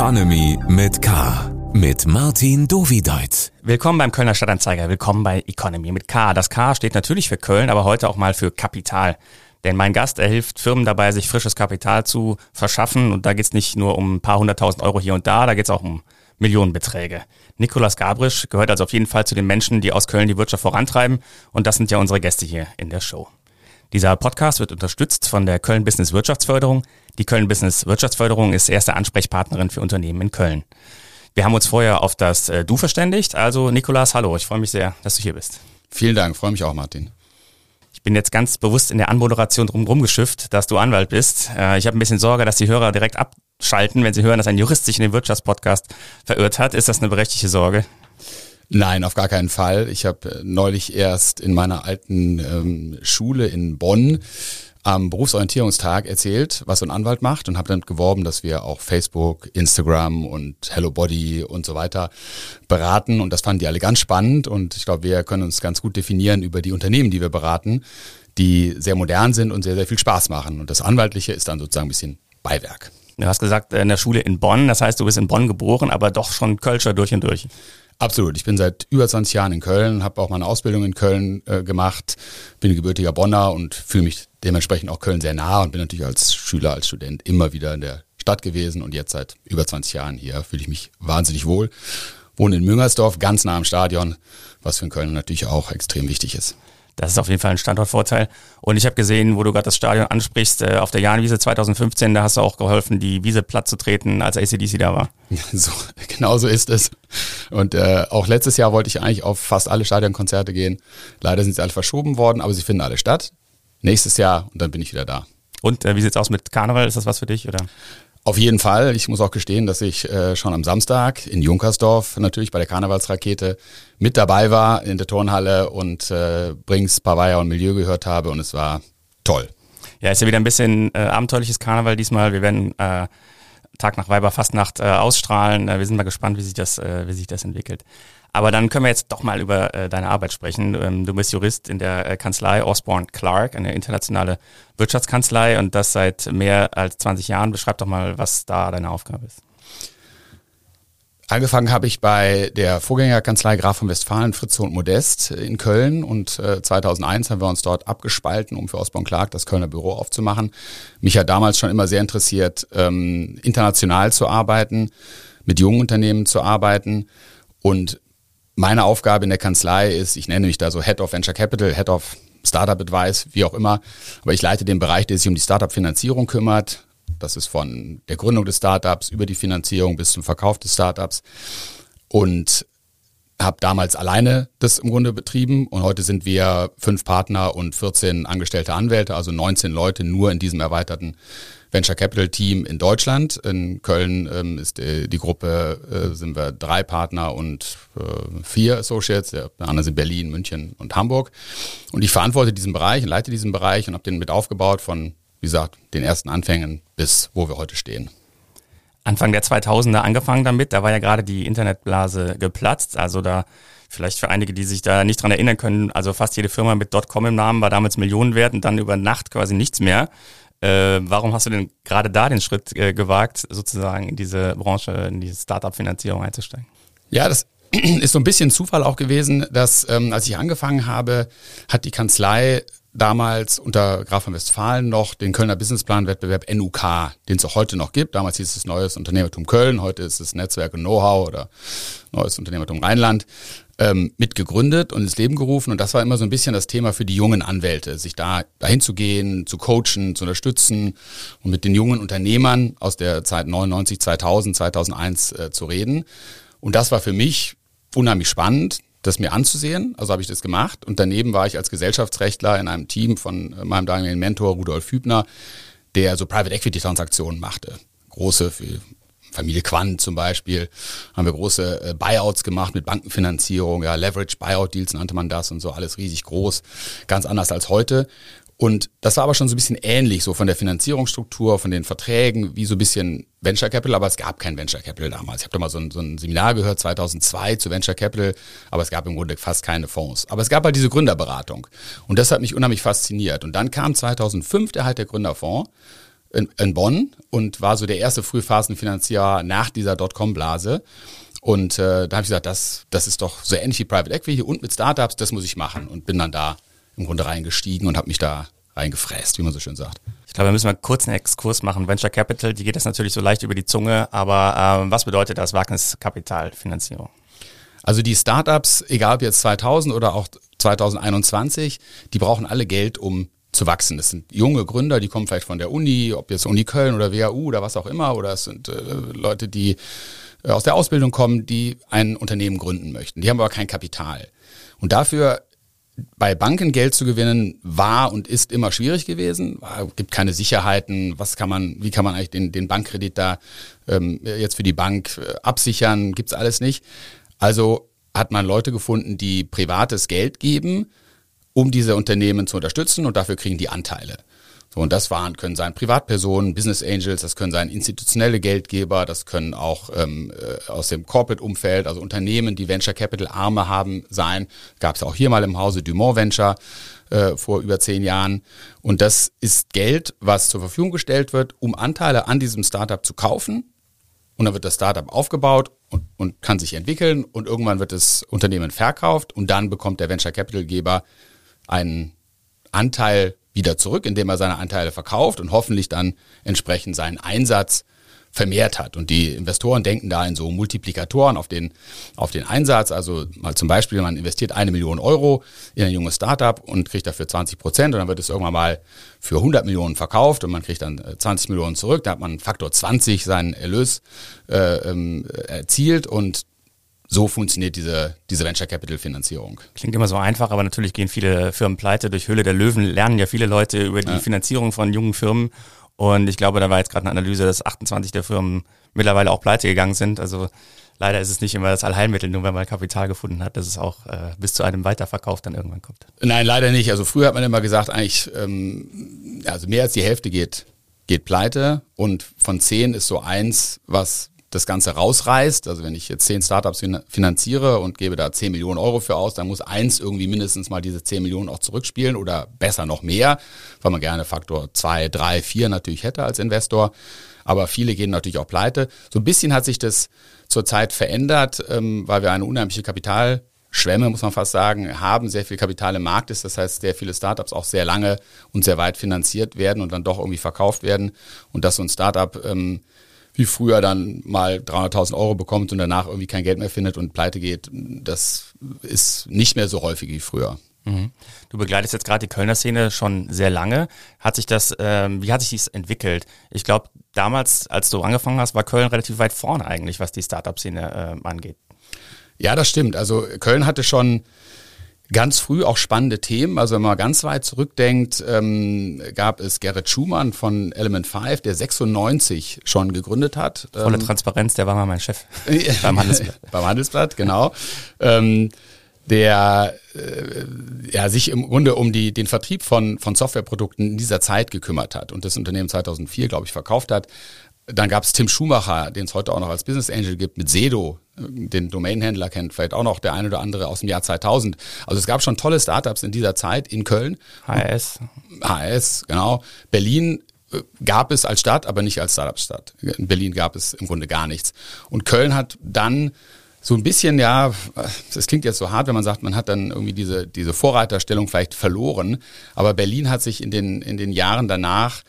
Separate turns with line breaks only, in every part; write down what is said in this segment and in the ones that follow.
Economy mit K. Mit Martin Dovideit.
Willkommen beim Kölner Stadtanzeiger. Willkommen bei Economy mit K. Das K steht natürlich für Köln, aber heute auch mal für Kapital. Denn mein Gast, er hilft Firmen dabei, sich frisches Kapital zu verschaffen. Und da geht es nicht nur um ein paar hunderttausend Euro hier und da, da geht es auch um Millionenbeträge. Nikolas Gabrisch gehört also auf jeden Fall zu den Menschen, die aus Köln die Wirtschaft vorantreiben. Und das sind ja unsere Gäste hier in der Show. Dieser Podcast wird unterstützt von der Köln Business Wirtschaftsförderung. Die Köln Business Wirtschaftsförderung ist erste Ansprechpartnerin für Unternehmen in Köln. Wir haben uns vorher auf das äh, Du verständigt. Also Nikolas, hallo, ich freue mich sehr, dass du hier bist.
Vielen Dank, freue mich auch, Martin.
Ich bin jetzt ganz bewusst in der Anmoderation drumherum geschifft, dass du Anwalt bist. Äh, ich habe ein bisschen Sorge, dass die Hörer direkt abschalten, wenn sie hören, dass ein Jurist sich in den Wirtschaftspodcast verirrt hat. Ist das eine berechtigte Sorge?
Nein, auf gar keinen Fall. Ich habe äh, neulich erst in meiner alten ähm, Schule in Bonn am Berufsorientierungstag erzählt, was so ein Anwalt macht und habe damit geworben, dass wir auch Facebook, Instagram und Hello Body und so weiter beraten und das fanden die alle ganz spannend und ich glaube, wir können uns ganz gut definieren über die Unternehmen, die wir beraten, die sehr modern sind und sehr, sehr viel Spaß machen und das Anwaltliche ist dann sozusagen ein bisschen Beiwerk.
Du hast gesagt, in der Schule in Bonn, das heißt, du bist in Bonn geboren, aber doch schon Kölscher durch und durch.
Absolut. Ich bin seit über 20 Jahren in Köln, habe auch meine Ausbildung in Köln äh, gemacht, bin gebürtiger Bonner und fühle mich dementsprechend auch Köln sehr nah und bin natürlich als Schüler, als Student immer wieder in der Stadt gewesen und jetzt seit über 20 Jahren hier fühle ich mich wahnsinnig wohl. Wohne in Müngersdorf, ganz nah am Stadion, was für Köln natürlich auch extrem wichtig ist.
Das ist auf jeden Fall ein Standortvorteil. Und ich habe gesehen, wo du gerade das Stadion ansprichst, äh, auf der Jahnwiese 2015, da hast du auch geholfen, die Wiese platt zu treten, als ACDC da war.
So, genau so ist es. Und äh, auch letztes Jahr wollte ich eigentlich auf fast alle Stadionkonzerte gehen. Leider sind sie alle verschoben worden, aber sie finden alle statt. Nächstes Jahr und dann bin ich wieder da.
Und äh, wie sieht's aus mit Karneval? Ist das was für dich oder?
Auf jeden Fall. Ich muss auch gestehen, dass ich äh, schon am Samstag in Junkersdorf natürlich bei der Karnevalsrakete mit dabei war in der Turnhalle und äh, Brings, Pavaya und Milieu gehört habe und es war toll.
Ja, ist ja wieder ein bisschen äh, abenteuerliches Karneval diesmal. Wir werden äh, Tag nach Weiberfastnacht äh, ausstrahlen. Äh, wir sind mal gespannt, wie sich das, äh, wie sich das entwickelt. Aber dann können wir jetzt doch mal über äh, deine Arbeit sprechen. Ähm, du bist Jurist in der äh, Kanzlei Osborne Clark, eine internationale Wirtschaftskanzlei und das seit mehr als 20 Jahren. Beschreib doch mal, was da deine Aufgabe ist.
Angefangen habe ich bei der Vorgängerkanzlei Graf von Westfalen, Fritze und Modest in Köln und äh, 2001 haben wir uns dort abgespalten, um für Osborne Clark das Kölner Büro aufzumachen. Mich hat damals schon immer sehr interessiert, ähm, international zu arbeiten, mit jungen Unternehmen zu arbeiten und meine Aufgabe in der Kanzlei ist, ich nenne mich da so Head of Venture Capital, Head of Startup Advice, wie auch immer, aber ich leite den Bereich, der sich um die Startup-Finanzierung kümmert. Das ist von der Gründung des Startups über die Finanzierung bis zum Verkauf des Startups. Und habe damals alleine das im Grunde betrieben. Und heute sind wir fünf Partner und 14 angestellte Anwälte, also 19 Leute nur in diesem erweiterten Venture Capital Team in Deutschland. In Köln ähm, ist die, die Gruppe, äh, sind wir drei Partner und äh, vier Associates. Der anderen sind Berlin, München und Hamburg. Und ich verantworte diesen Bereich, leite diesen Bereich und habe den mit aufgebaut von, wie gesagt, den ersten Anfängen bis wo wir heute stehen.
Anfang der 2000er angefangen damit, da war ja gerade die Internetblase geplatzt, also da vielleicht für einige, die sich da nicht dran erinnern können, also fast jede Firma mit .com im Namen war damals Millionen wert und dann über Nacht quasi nichts mehr. Äh, warum hast du denn gerade da den Schritt äh, gewagt, sozusagen in diese Branche, in diese Startup-Finanzierung einzusteigen?
Ja, das ist so ein bisschen Zufall auch gewesen, dass ähm, als ich angefangen habe, hat die Kanzlei damals unter Graf von Westfalen noch den Kölner Businessplan-Wettbewerb NUK, den es auch heute noch gibt. Damals hieß es Neues Unternehmertum Köln, heute ist es Netzwerk und Know-how oder Neues Unternehmertum Rheinland, ähm, mitgegründet und ins Leben gerufen. Und das war immer so ein bisschen das Thema für die jungen Anwälte, sich da dahin zu gehen, zu coachen, zu unterstützen und mit den jungen Unternehmern aus der Zeit 99, 2000, 2001 äh, zu reden. Und das war für mich unheimlich spannend, das mir anzusehen. Also habe ich das gemacht. Und daneben war ich als Gesellschaftsrechtler in einem Team von äh, meinem damaligen Mentor Rudolf Hübner, der so Private Equity Transaktionen machte. Große für Familie Quant zum Beispiel, haben wir große äh, Buyouts gemacht mit Bankenfinanzierung, ja, Leverage Buyout Deals nannte man das und so, alles riesig groß, ganz anders als heute. Und das war aber schon so ein bisschen ähnlich, so von der Finanzierungsstruktur, von den Verträgen, wie so ein bisschen Venture Capital, aber es gab kein Venture Capital damals. Ich habe da mal so ein, so ein Seminar gehört, 2002 zu Venture Capital, aber es gab im Grunde fast keine Fonds. Aber es gab halt diese Gründerberatung und das hat mich unheimlich fasziniert. Und dann kam 2005 der halt der Gründerfonds in, in Bonn und war so der erste Frühphasenfinanzier nach dieser Dotcom-Blase. Und äh, da habe ich gesagt, das, das ist doch so ähnlich wie Private Equity und mit Startups, das muss ich machen. Und bin dann da im Grunde reingestiegen und habe mich da reingefräst, wie man so schön sagt.
Ich glaube, wir müssen mal kurz einen Exkurs machen. Venture Capital, die geht das natürlich so leicht über die Zunge, aber äh, was bedeutet das Wagniskapitalfinanzierung?
Also die Startups, egal ob jetzt 2000 oder auch 2021, die brauchen alle Geld, um zu wachsen. Das sind junge Gründer, die kommen vielleicht von der Uni, ob jetzt Uni Köln oder WHU oder was auch immer, oder es sind äh, Leute, die äh, aus der Ausbildung kommen, die ein Unternehmen gründen möchten. Die haben aber kein Kapital. Und dafür bei Banken Geld zu gewinnen war und ist immer schwierig gewesen. Es gibt keine Sicherheiten. Was kann man, wie kann man eigentlich den, den Bankkredit da ähm, jetzt für die Bank äh, absichern? Gibt's alles nicht. Also hat man Leute gefunden, die privates Geld geben, um diese Unternehmen zu unterstützen und dafür kriegen die Anteile. So, und das waren, können sein Privatpersonen, Business Angels, das können sein institutionelle Geldgeber, das können auch ähm, äh, aus dem Corporate-Umfeld, also Unternehmen, die Venture Capital Arme haben, sein. Gab es auch hier mal im Hause Dumont Venture äh, vor über zehn Jahren. Und das ist Geld, was zur Verfügung gestellt wird, um Anteile an diesem Startup zu kaufen. Und dann wird das Startup aufgebaut und, und kann sich entwickeln und irgendwann wird das Unternehmen verkauft und dann bekommt der Venture Capital Geber einen Anteil wieder zurück, indem er seine Anteile verkauft und hoffentlich dann entsprechend seinen Einsatz vermehrt hat. Und die Investoren denken da in so Multiplikatoren auf den, auf den Einsatz. Also mal zum Beispiel, man investiert eine Million Euro in ein junges Startup und kriegt dafür 20 Prozent und dann wird es irgendwann mal für 100 Millionen verkauft und man kriegt dann 20 äh, Millionen zurück. Da hat man Faktor 20 seinen Erlös äh, ähm, erzielt und so funktioniert diese, diese Venture Capital Finanzierung.
Klingt immer so einfach, aber natürlich gehen viele Firmen pleite. Durch Höhle der Löwen lernen ja viele Leute über die ja. Finanzierung von jungen Firmen. Und ich glaube, da war jetzt gerade eine Analyse, dass 28 der Firmen mittlerweile auch pleite gegangen sind. Also leider ist es nicht immer das Allheilmittel, nur wenn man Kapital gefunden hat, dass es auch äh, bis zu einem Weiterverkauf dann irgendwann kommt.
Nein, leider nicht. Also früher hat man immer gesagt, eigentlich, ähm, also mehr als die Hälfte geht, geht pleite und von zehn ist so eins, was das Ganze rausreißt, also wenn ich jetzt zehn Startups finanziere und gebe da zehn Millionen Euro für aus, dann muss eins irgendwie mindestens mal diese zehn Millionen auch zurückspielen oder besser noch mehr, weil man gerne Faktor zwei, drei, vier natürlich hätte als Investor. Aber viele gehen natürlich auch pleite. So ein bisschen hat sich das zurzeit verändert, ähm, weil wir eine unheimliche Kapitalschwemme, muss man fast sagen, haben, sehr viel Kapital im Markt ist. Das heißt, sehr viele Startups auch sehr lange und sehr weit finanziert werden und dann doch irgendwie verkauft werden. Und dass so ein Startup ähm, wie früher dann mal 300.000 Euro bekommt und danach irgendwie kein Geld mehr findet und pleite geht, das ist nicht mehr so häufig wie früher.
Mhm. Du begleitest jetzt gerade die Kölner Szene schon sehr lange. Hat sich das, ähm, wie hat sich dies entwickelt? Ich glaube, damals, als du angefangen hast, war Köln relativ weit vorne eigentlich, was die Startup-Szene äh, angeht.
Ja, das stimmt. Also Köln hatte schon ganz früh auch spannende Themen. Also wenn man ganz weit zurückdenkt, ähm, gab es Gerrit Schumann von Element 5, der 96 schon gegründet hat.
Volle ähm, Transparenz, der war mal mein Chef beim Handelsblatt.
beim Handelsblatt, genau. Ähm, der äh, ja, sich im Grunde um die, den Vertrieb von, von Softwareprodukten in dieser Zeit gekümmert hat und das Unternehmen 2004, glaube ich, verkauft hat. Dann gab es Tim Schumacher, den es heute auch noch als Business Angel gibt, mit Sedo, den Domainhändler kennt vielleicht auch noch der eine oder andere aus dem Jahr 2000. Also es gab schon tolle Startups in dieser Zeit in Köln.
HS.
HS, genau. Berlin äh, gab es als Stadt, aber nicht als Startup-Stadt. In Berlin gab es im Grunde gar nichts. Und Köln hat dann so ein bisschen, ja, das klingt jetzt so hart, wenn man sagt, man hat dann irgendwie diese, diese Vorreiterstellung vielleicht verloren. Aber Berlin hat sich in den, in den Jahren danach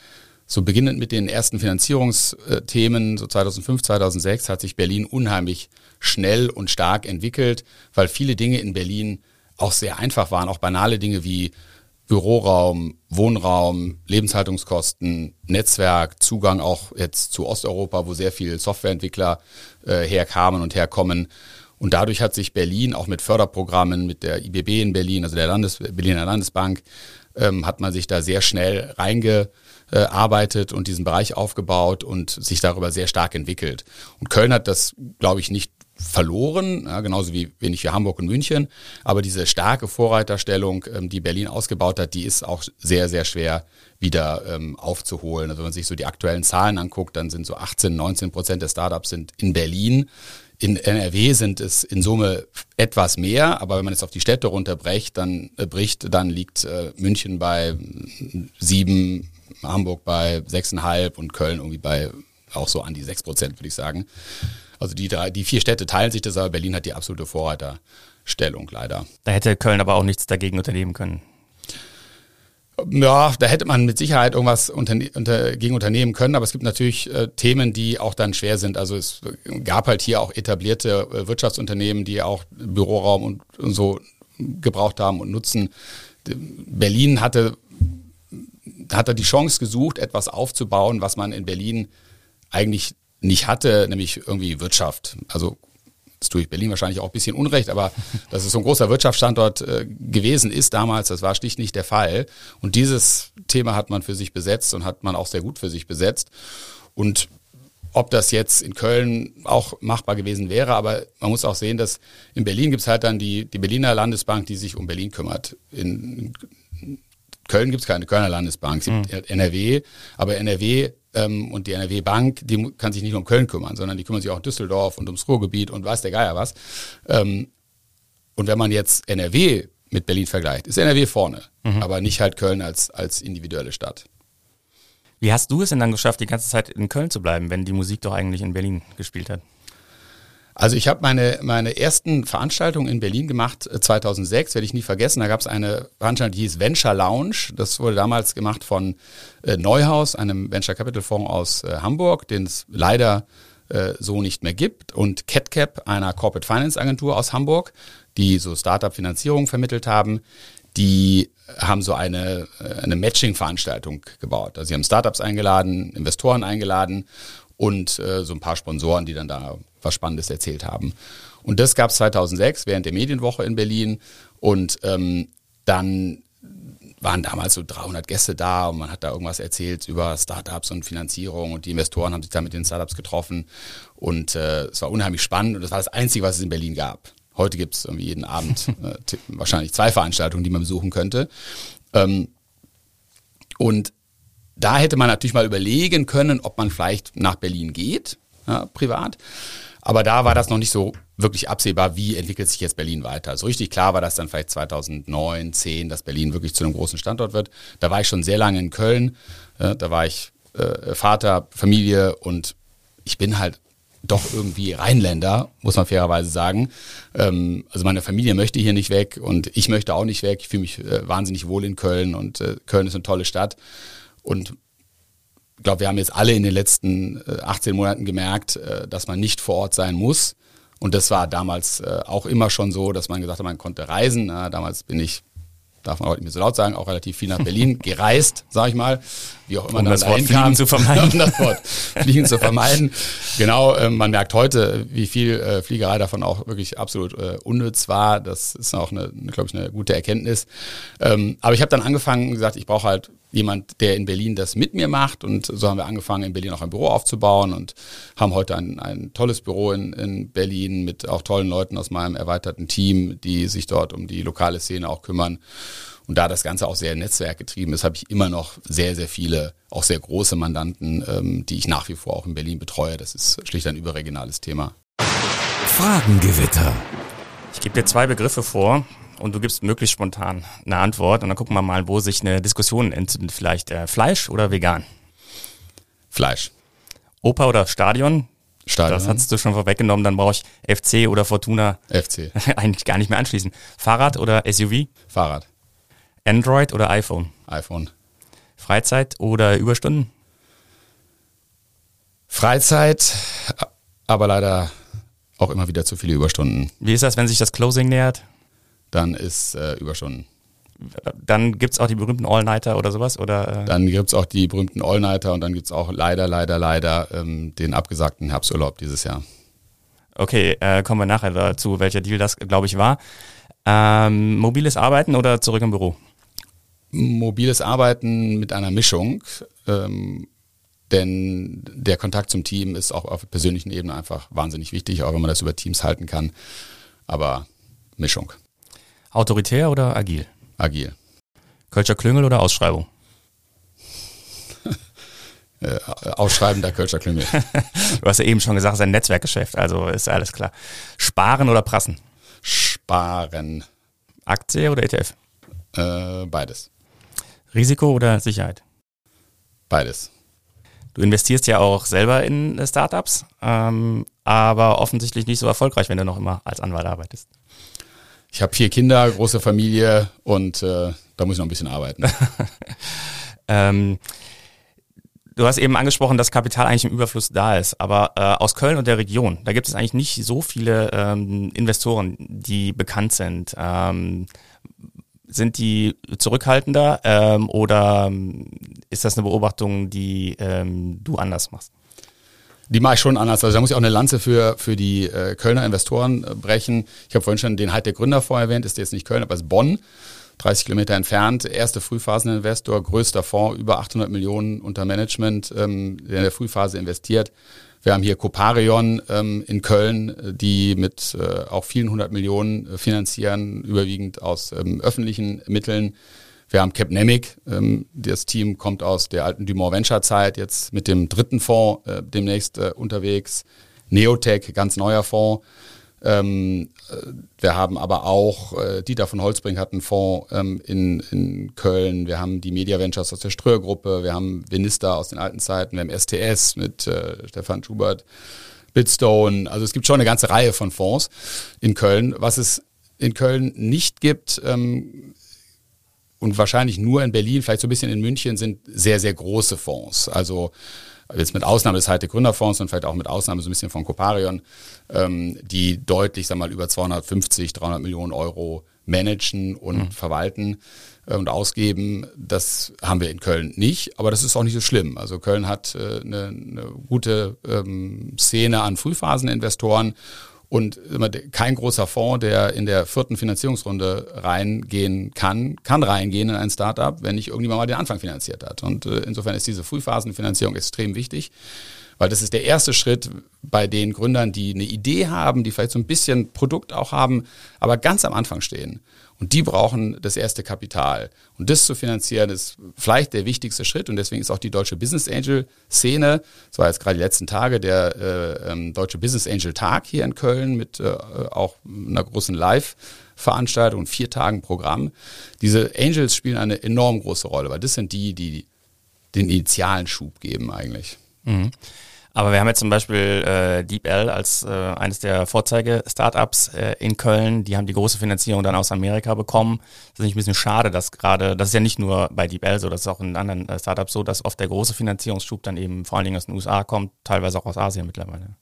so beginnend mit den ersten Finanzierungsthemen, so 2005, 2006, hat sich Berlin unheimlich schnell und stark entwickelt, weil viele Dinge in Berlin auch sehr einfach waren, auch banale Dinge wie Büroraum, Wohnraum, Lebenshaltungskosten, Netzwerk, Zugang auch jetzt zu Osteuropa, wo sehr viele Softwareentwickler äh, herkamen und herkommen. Und dadurch hat sich Berlin auch mit Förderprogrammen, mit der IBB in Berlin, also der Landes Berliner Landesbank, ähm, hat man sich da sehr schnell reinge äh, arbeitet und diesen Bereich aufgebaut und sich darüber sehr stark entwickelt. Und Köln hat das, glaube ich, nicht verloren, ja, genauso wie wenig wie Hamburg und München. Aber diese starke Vorreiterstellung, ähm, die Berlin ausgebaut hat, die ist auch sehr, sehr schwer wieder ähm, aufzuholen. Also wenn man sich so die aktuellen Zahlen anguckt, dann sind so 18, 19 Prozent der Startups sind in Berlin. In NRW sind es in Summe etwas mehr, aber wenn man es auf die Städte runterbricht, dann äh, bricht, dann liegt äh, München bei sieben, Hamburg bei 6,5 und Köln irgendwie bei auch so an die 6 Prozent, würde ich sagen. Also die drei, die vier Städte teilen sich das, aber Berlin hat die absolute Vorreiterstellung leider.
Da hätte Köln aber auch nichts dagegen unternehmen können.
Ja, da hätte man mit Sicherheit irgendwas unter, unter, gegen unternehmen können, aber es gibt natürlich äh, Themen, die auch dann schwer sind. Also es gab halt hier auch etablierte äh, Wirtschaftsunternehmen, die auch Büroraum und, und so gebraucht haben und nutzen. Berlin hatte, hatte die Chance gesucht, etwas aufzubauen, was man in Berlin eigentlich nicht hatte, nämlich irgendwie Wirtschaft. Also das tue ich Berlin wahrscheinlich auch ein bisschen Unrecht, aber dass es so ein großer Wirtschaftsstandort äh, gewesen ist damals, das war schlicht nicht der Fall. Und dieses Thema hat man für sich besetzt und hat man auch sehr gut für sich besetzt. Und ob das jetzt in Köln auch machbar gewesen wäre, aber man muss auch sehen, dass in Berlin gibt es halt dann die, die Berliner Landesbank, die sich um Berlin kümmert. In, Köln gibt es keine Kölner Landesbank, es gibt mhm. NRW, aber NRW ähm, und die NRW Bank, die kann sich nicht nur um Köln kümmern, sondern die kümmern sich auch um Düsseldorf und ums Ruhrgebiet und weiß der Geier was. Ähm, und wenn man jetzt NRW mit Berlin vergleicht, ist NRW vorne, mhm. aber nicht halt Köln als, als individuelle Stadt.
Wie hast du es denn dann geschafft, die ganze Zeit in Köln zu bleiben, wenn die Musik doch eigentlich in Berlin gespielt hat?
Also ich habe meine, meine ersten Veranstaltungen in Berlin gemacht, 2006, äh, werde ich nie vergessen. Da gab es eine Veranstaltung, die hieß Venture Lounge. Das wurde damals gemacht von äh, Neuhaus, einem Venture Capital Fonds aus äh, Hamburg, den es leider äh, so nicht mehr gibt. Und CatCap, einer Corporate Finance Agentur aus Hamburg, die so Startup-Finanzierung vermittelt haben. Die haben so eine, äh, eine Matching-Veranstaltung gebaut. Also sie haben Startups eingeladen, Investoren eingeladen und äh, so ein paar Sponsoren, die dann da was Spannendes erzählt haben. Und das gab es 2006 während der Medienwoche in Berlin und ähm, dann waren damals so 300 Gäste da und man hat da irgendwas erzählt über Startups und Finanzierung und die Investoren haben sich da mit den Startups getroffen und äh, es war unheimlich spannend und das war das Einzige, was es in Berlin gab. Heute gibt es irgendwie jeden Abend äh, wahrscheinlich zwei Veranstaltungen, die man besuchen könnte. Ähm, und da hätte man natürlich mal überlegen können, ob man vielleicht nach Berlin geht, ja, privat. Aber da war das noch nicht so wirklich absehbar, wie entwickelt sich jetzt Berlin weiter. So richtig klar war das dann vielleicht 2009, 10, dass Berlin wirklich zu einem großen Standort wird. Da war ich schon sehr lange in Köln. Da war ich äh, Vater, Familie und ich bin halt doch irgendwie Rheinländer, muss man fairerweise sagen. Ähm, also meine Familie möchte hier nicht weg und ich möchte auch nicht weg. Ich fühle mich äh, wahnsinnig wohl in Köln und äh, Köln ist eine tolle Stadt. Und ich glaube, wir haben jetzt alle in den letzten 18 äh, Monaten gemerkt, äh, dass man nicht vor Ort sein muss. Und das war damals äh, auch immer schon so, dass man gesagt hat, man konnte reisen. Damals bin ich darf man heute nicht mehr so laut sagen, auch relativ viel nach Berlin gereist, sage ich mal, wie auch immer
um
dann
das Wort Fliegen zu vermeiden.
um das Wort Fliegen zu vermeiden. Genau, man merkt heute, wie viel Fliegerei davon auch wirklich absolut unnütz war. Das ist auch eine, eine glaube ich, eine gute Erkenntnis. Ähm, aber ich habe dann angefangen und gesagt, ich brauche halt jemand, der in Berlin das mit mir macht. Und so haben wir angefangen, in Berlin auch ein Büro aufzubauen und haben heute ein, ein tolles Büro in, in Berlin mit auch tollen Leuten aus meinem erweiterten Team, die sich dort um die lokale Szene auch kümmern. Und da das Ganze auch sehr netzwerkgetrieben ist, habe ich immer noch sehr, sehr viele, auch sehr große Mandanten, ähm, die ich nach wie vor auch in Berlin betreue. Das ist schlicht ein überregionales Thema.
Fragengewitter.
Ich gebe dir zwei Begriffe vor und du gibst möglichst spontan eine Antwort und dann gucken wir mal, wo sich eine Diskussion entzündet. Vielleicht äh, Fleisch oder vegan?
Fleisch.
Oper oder Stadion?
Stadion.
Das hast du schon vorweggenommen, dann brauche ich FC oder Fortuna.
FC.
Eigentlich gar nicht mehr anschließen. Fahrrad oder SUV?
Fahrrad.
Android oder iPhone?
iPhone.
Freizeit oder Überstunden?
Freizeit, aber leider auch immer wieder zu viele Überstunden.
Wie ist das, wenn sich das Closing nähert?
Dann ist äh, Überstunden.
Dann gibt es auch die berühmten All-Nighter oder sowas? Oder,
äh? Dann gibt es auch die berühmten All-Nighter und dann gibt es auch leider, leider, leider ähm, den abgesagten Herbsturlaub dieses Jahr.
Okay, äh, kommen wir nachher dazu, welcher Deal das, glaube ich, war. Ähm, mobiles Arbeiten oder zurück im Büro?
mobiles Arbeiten mit einer Mischung, ähm, denn der Kontakt zum Team ist auch auf persönlichen Ebene einfach wahnsinnig wichtig, auch wenn man das über Teams halten kann. Aber Mischung.
Autoritär oder agil?
Agil.
Kölscher Klüngel oder Ausschreibung?
äh, Ausschreiben der Kölscher Klüngel.
du hast ja eben schon gesagt, es ist ein Netzwerkgeschäft, also ist alles klar. Sparen oder prassen?
Sparen.
Aktie oder ETF?
Äh, beides.
Risiko oder Sicherheit?
Beides.
Du investierst ja auch selber in Startups, ähm, aber offensichtlich nicht so erfolgreich, wenn du noch immer als Anwalt arbeitest.
Ich habe vier Kinder, große Familie und äh, da muss ich noch ein bisschen arbeiten.
ähm, Du hast eben angesprochen, dass Kapital eigentlich im Überfluss da ist, aber äh, aus Köln und der Region, da gibt es eigentlich nicht so viele ähm, Investoren, die bekannt sind. Ähm, sind die zurückhaltender ähm, oder ähm, ist das eine Beobachtung, die ähm, du anders machst?
Die mache ich schon anders. Also da muss ich auch eine Lanze für, für die äh, Kölner Investoren äh, brechen. Ich habe vorhin schon den Halt der Gründer vorher erwähnt, ist jetzt nicht Köln, aber ist Bonn. 30 Kilometer entfernt, erste Frühphaseninvestor, größter Fonds, über 800 Millionen unter Management, ähm, der in der Frühphase investiert. Wir haben hier Coparion ähm, in Köln, die mit äh, auch vielen hundert Millionen äh, finanzieren, überwiegend aus ähm, öffentlichen Mitteln. Wir haben Capnemic, ähm, das Team kommt aus der alten Dumont Venture Zeit, jetzt mit dem dritten Fonds äh, demnächst äh, unterwegs. Neotech, ganz neuer Fonds. Ähm, äh, wir haben aber auch, äh, Dieter von Holzbrink hat einen Fonds ähm, in, in Köln, wir haben die Media Ventures aus der Ströer-Gruppe, wir haben Venister aus den alten Zeiten, wir haben STS mit äh, Stefan Schubert, Bitstone, also es gibt schon eine ganze Reihe von Fonds in Köln. Was es in Köln nicht gibt, ähm, und wahrscheinlich nur in Berlin, vielleicht so ein bisschen in München, sind sehr, sehr große Fonds. Also jetzt mit Ausnahme des Heite Gründerfonds und vielleicht auch mit Ausnahme so ein bisschen von Coparion, ähm, die deutlich, sag mal, über 250, 300 Millionen Euro managen und mhm. verwalten äh, und ausgeben. Das haben wir in Köln nicht, aber das ist auch nicht so schlimm. Also Köln hat äh, eine, eine gute ähm, Szene an Frühphaseninvestoren und kein großer Fonds, der in der vierten Finanzierungsrunde reingehen kann, kann reingehen in ein Startup, wenn nicht irgendjemand mal den Anfang finanziert hat. Und äh, insofern ist diese Frühphasenfinanzierung extrem wichtig, weil das ist der erste Schritt bei den Gründern, die eine Idee haben, die vielleicht so ein bisschen Produkt auch haben, aber ganz am Anfang stehen. Und die brauchen das erste Kapital. Und das zu finanzieren ist vielleicht der wichtigste Schritt. Und deswegen ist auch die deutsche Business Angel Szene, das war jetzt gerade die letzten Tage, der äh, ähm, deutsche Business Angel Tag hier in Köln mit äh, auch einer großen Live-Veranstaltung und vier Tagen Programm. Diese Angels spielen eine enorm große Rolle, weil das sind die, die den initialen Schub geben eigentlich.
Mhm. Aber wir haben jetzt zum Beispiel äh, DeepL als äh, eines der Vorzeige-Startups äh, in Köln. Die haben die große Finanzierung dann aus Amerika bekommen. Das ist nicht ein bisschen schade, dass gerade, das ist ja nicht nur bei DeepL so, das ist auch in anderen äh, Startups so, dass oft der große Finanzierungsschub dann eben vor allen Dingen aus den USA kommt, teilweise auch aus Asien mittlerweile.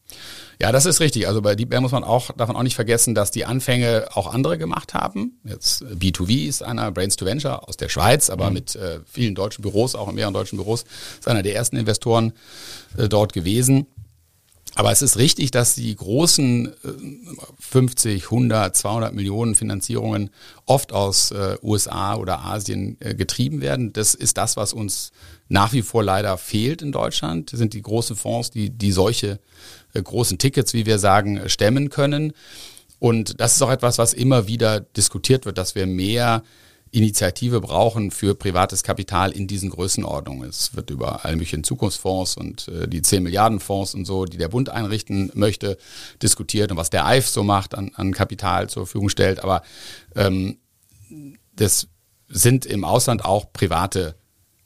Ja, das ist richtig. Also bei DeepL muss man auch davon auch nicht vergessen, dass die Anfänge auch andere gemacht haben. Jetzt äh, B2V ist einer, Brains to Venture aus der Schweiz, aber mhm. mit äh, vielen deutschen Büros, auch in mehreren deutschen Büros, ist einer der ersten Investoren äh, dort gewesen. Aber es ist richtig, dass die großen 50, 100, 200 Millionen Finanzierungen oft aus äh, USA oder Asien äh, getrieben werden. Das ist das, was uns nach wie vor leider fehlt in Deutschland. Das sind die großen Fonds, die, die solche äh, großen Tickets, wie wir sagen, stemmen können. Und das ist auch etwas, was immer wieder diskutiert wird, dass wir mehr Initiative brauchen für privates Kapital in diesen Größenordnungen. Es wird über alle möglichen Zukunftsfonds und äh, die 10 Milliarden Fonds und so, die der Bund einrichten möchte, diskutiert und was der EIF so macht, an, an Kapital zur Verfügung stellt. Aber ähm, das sind im Ausland auch private,